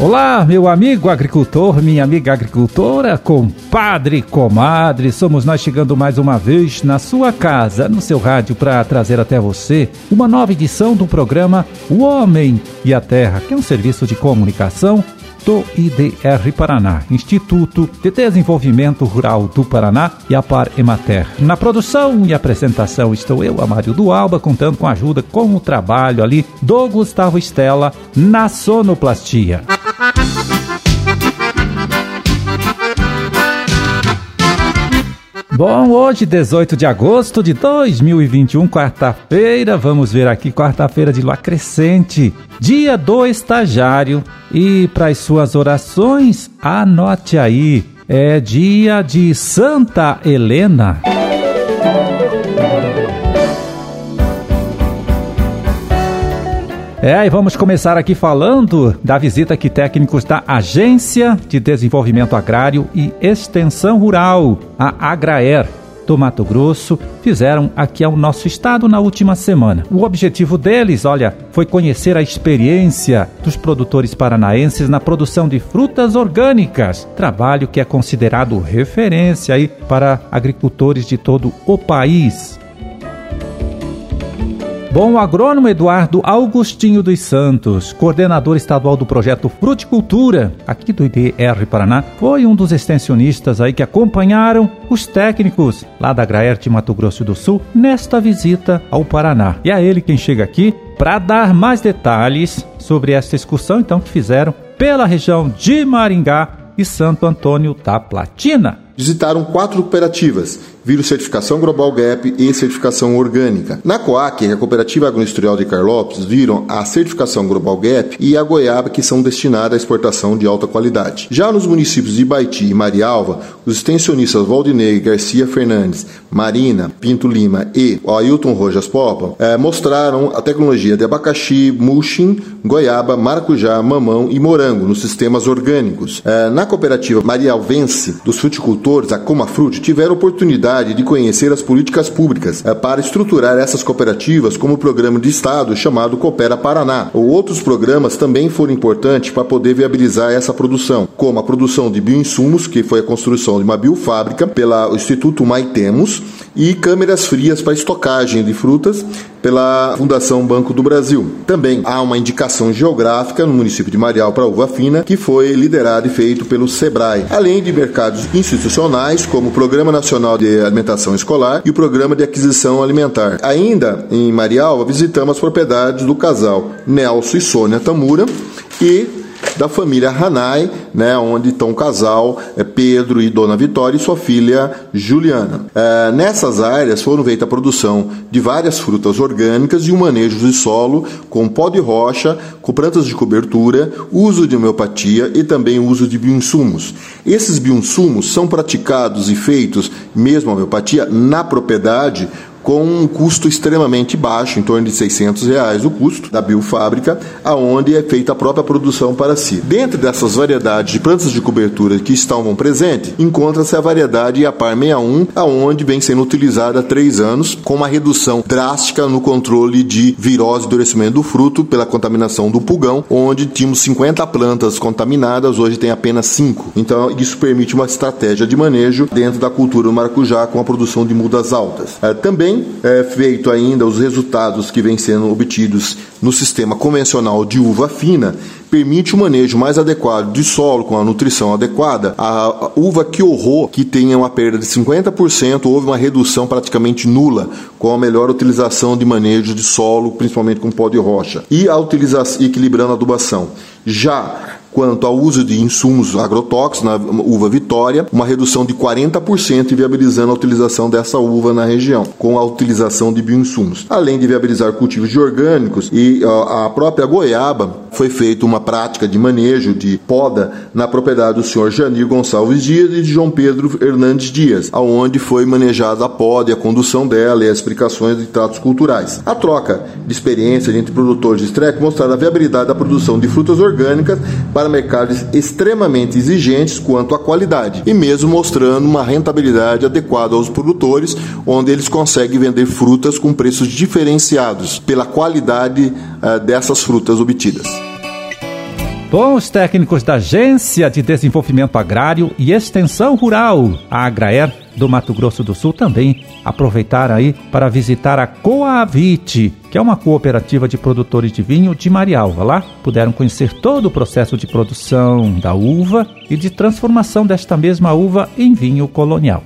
Olá, meu amigo agricultor, minha amiga agricultora, compadre, comadre, somos nós chegando mais uma vez na sua casa, no seu rádio, para trazer até você uma nova edição do programa O Homem e a Terra, que é um serviço de comunicação do IDR Paraná, Instituto de Desenvolvimento Rural do Paraná e a Par Emater. Na produção e apresentação estou eu, Amário do Alba, contando com a ajuda, com o trabalho ali do Gustavo Estela na sonoplastia. Bom, hoje, 18 de agosto de 2021, quarta-feira, vamos ver aqui, quarta-feira de lua crescente, dia do estagiário. E para as suas orações, anote aí, é dia de Santa Helena. É, e vamos começar aqui falando da visita que técnicos da Agência de Desenvolvimento Agrário e Extensão Rural, a Agraer, do Mato Grosso, fizeram aqui ao nosso estado na última semana. O objetivo deles, olha, foi conhecer a experiência dos produtores paranaenses na produção de frutas orgânicas, trabalho que é considerado referência aí para agricultores de todo o país. Bom, o agrônomo Eduardo Augustinho dos Santos, coordenador estadual do projeto Fruticultura, aqui do IDR Paraná, foi um dos extensionistas aí que acompanharam os técnicos lá da Graerte Mato Grosso do Sul nesta visita ao Paraná. E é ele quem chega aqui para dar mais detalhes sobre esta excursão então que fizeram pela região de Maringá e Santo Antônio da Platina. Visitaram quatro cooperativas vírus certificação Global Gap e certificação orgânica. Na COAC, a Cooperativa Agroindustrial de Carlópolis, viram a certificação Global Gap e a goiaba que são destinadas à exportação de alta qualidade. Já nos municípios de Baiti e Marialva, os extensionistas Valdinei Garcia Fernandes, Marina Pinto Lima e Ailton Rojas Popa eh, mostraram a tecnologia de abacaxi, mulching, goiaba, maracujá, mamão e morango nos sistemas orgânicos. Eh, na cooperativa Marialvense dos fruticultores, a Comafrute, tiveram oportunidade de conhecer as políticas públicas eh, para estruturar essas cooperativas, como o programa de Estado chamado Coopera Paraná. Outros programas também foram importantes para poder viabilizar essa produção, como a produção de bioinsumos, que foi a construção de uma biofábrica pelo Instituto Maitemos, e câmeras frias para estocagem de frutas pela Fundação Banco do Brasil. Também há uma indicação geográfica no município de Marial para uva fina, que foi liderado e feito pelo SEBRAE, além de mercados institucionais, como o Programa Nacional de Alimentação Escolar e o Programa de Aquisição Alimentar. Ainda em Marial, visitamos as propriedades do casal Nelson e Sônia Tamura e da família Hanai, né, onde estão o casal é, Pedro e Dona Vitória e sua filha Juliana. É, nessas áreas foram feitas a produção de várias frutas orgânicas e um manejo de solo com pó de rocha, com plantas de cobertura, uso de homeopatia e também uso de bioinsumos. Esses bioinsumos são praticados e feitos, mesmo a homeopatia, na propriedade com um custo extremamente baixo, em torno de 600 reais o custo da biofábrica, aonde é feita a própria produção para si. Dentro dessas variedades de plantas de cobertura que estavam presentes, encontra-se a variedade Iapar 61, aonde vem sendo utilizada há três anos, com uma redução drástica no controle de virose e endurecimento do fruto pela contaminação do pulgão, onde tínhamos 50 plantas contaminadas, hoje tem apenas 5. Então, isso permite uma estratégia de manejo dentro da cultura do maracujá com a produção de mudas altas. É, também tem é, feito ainda os resultados que vêm sendo obtidos no sistema convencional de uva fina, permite o um manejo mais adequado de solo, com a nutrição adequada. A uva que horror, que tenha uma perda de 50%, houve uma redução praticamente nula, com a melhor utilização de manejo de solo, principalmente com pó de rocha, e a utilização, equilibrando a adubação. Já quanto ao uso de insumos agrotóxicos na uva Vitória, uma redução de 40% viabilizando a utilização dessa uva na região, com a utilização de bioinsumos. Além de viabilizar cultivos de orgânicos e a própria goiaba, foi feita uma prática de manejo de poda na propriedade do senhor Janir Gonçalves Dias e de João Pedro Hernandes Dias, aonde foi manejada a poda e a condução dela e as explicações de tratos culturais. A troca de experiência entre produtores de estreque mostraram a viabilidade da produção de frutas orgânicas para mercados extremamente exigentes quanto à qualidade e mesmo mostrando uma rentabilidade adequada aos produtores, onde eles conseguem vender frutas com preços diferenciados pela qualidade uh, dessas frutas obtidas. Bom, os técnicos da Agência de Desenvolvimento Agrário e Extensão Rural, a Agraer, do Mato Grosso do Sul também aproveitaram aí para visitar a Coavite, que é uma cooperativa de produtores de vinho de Marialva. Lá puderam conhecer todo o processo de produção da uva e de transformação desta mesma uva em vinho colonial.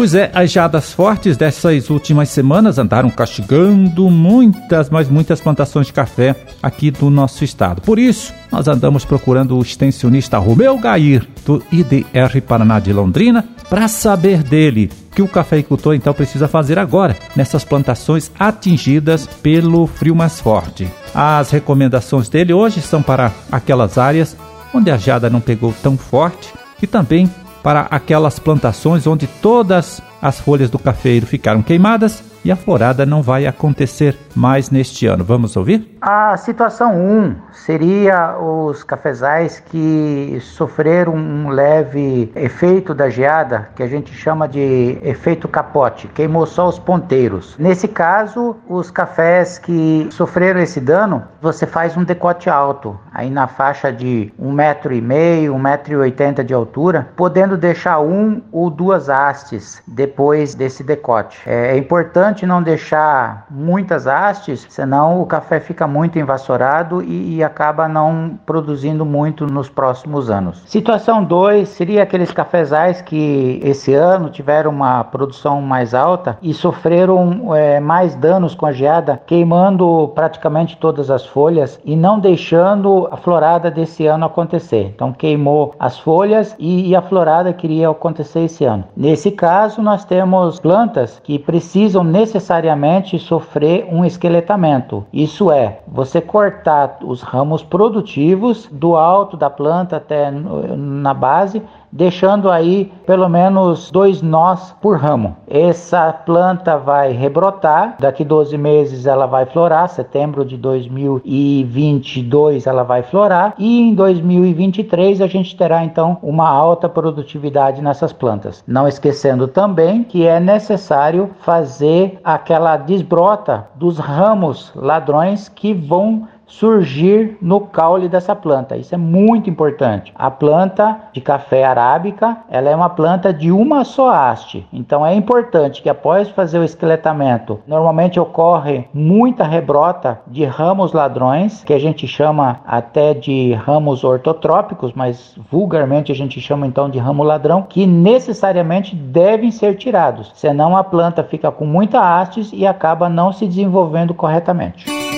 Pois é, as geadas fortes dessas últimas semanas andaram castigando muitas, mas muitas plantações de café aqui do nosso estado. Por isso, nós andamos procurando o extensionista Romeu Gair, do IDR Paraná de Londrina, para saber dele que o cafeicultor então precisa fazer agora nessas plantações atingidas pelo frio mais forte. As recomendações dele hoje são para aquelas áreas onde a geada não pegou tão forte e também para aquelas plantações onde todas as folhas do cafeiro ficaram queimadas e a florada não vai acontecer mais neste ano. Vamos ouvir? A situação 1 um seria os cafezais que sofreram um leve efeito da geada, que a gente chama de efeito capote, queimou só os ponteiros. Nesse caso, os cafés que sofreram esse dano, você faz um decote alto, aí na faixa de um metro e meio, um metro e oitenta de altura, podendo deixar um ou duas hastes depois desse decote. É importante não deixar muitas hastes, senão o café fica muito envassourado e, e acaba não produzindo muito nos próximos anos. Situação 2 seria aqueles cafezais que esse ano tiveram uma produção mais alta e sofreram é, mais danos com a geada, queimando praticamente todas as folhas e não deixando a florada desse ano acontecer. Então queimou as folhas e, e a florada queria acontecer esse ano. Nesse caso, nós temos plantas que precisam necessariamente sofrer um esqueletamento. Isso é, você cortar os ramos produtivos do alto da planta até na base deixando aí pelo menos dois nós por ramo. Essa planta vai rebrotar, daqui 12 meses ela vai florar, setembro de 2022 ela vai florar e em 2023 a gente terá então uma alta produtividade nessas plantas. Não esquecendo também que é necessário fazer aquela desbrota dos ramos ladrões que vão surgir no caule dessa planta. Isso é muito importante. A planta de café arábica, ela é uma planta de uma só haste. Então é importante que após fazer o esqueletamento, normalmente ocorre muita rebrota de ramos ladrões, que a gente chama até de ramos ortotrópicos, mas vulgarmente a gente chama então de ramo ladrão, que necessariamente devem ser tirados, senão a planta fica com muita hastes e acaba não se desenvolvendo corretamente.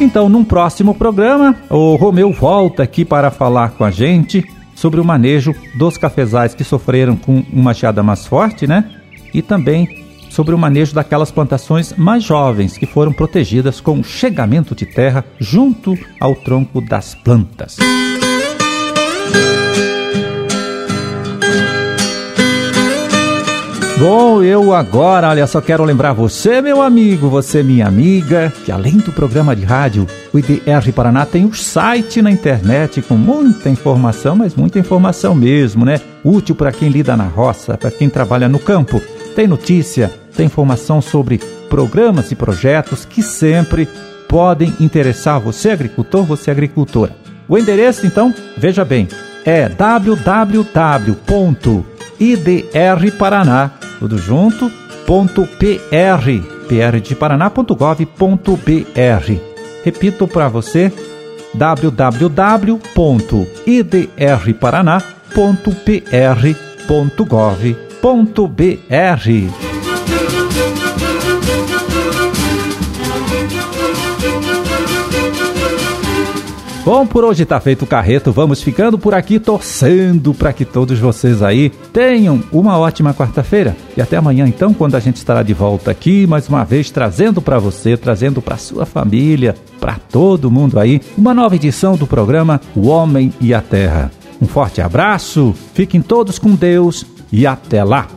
Então, num próximo programa, o Romeu volta aqui para falar com a gente sobre o manejo dos cafezais que sofreram com uma geada mais forte, né? E também sobre o manejo daquelas plantações mais jovens que foram protegidas com chegamento de terra junto ao tronco das plantas. Bom, eu agora, olha, só quero lembrar você, meu amigo, você, minha amiga, que além do programa de rádio, o IDR Paraná tem um site na internet com muita informação, mas muita informação mesmo, né? Útil para quem lida na roça, para quem trabalha no campo. Tem notícia, tem informação sobre programas e projetos que sempre podem interessar você, agricultor, você, agricultora. O endereço, então, veja bem, é www.idrparaná.com tudo junto, ponto .pr, pr de Paraná.gov.br. Repito para você, www.idrparaná.pr.gov.br. Bom, por hoje tá feito o carreto, vamos ficando por aqui torcendo para que todos vocês aí tenham uma ótima quarta-feira. E até amanhã então, quando a gente estará de volta aqui, mais uma vez trazendo para você, trazendo para sua família, para todo mundo aí, uma nova edição do programa O Homem e a Terra. Um forte abraço, fiquem todos com Deus e até lá.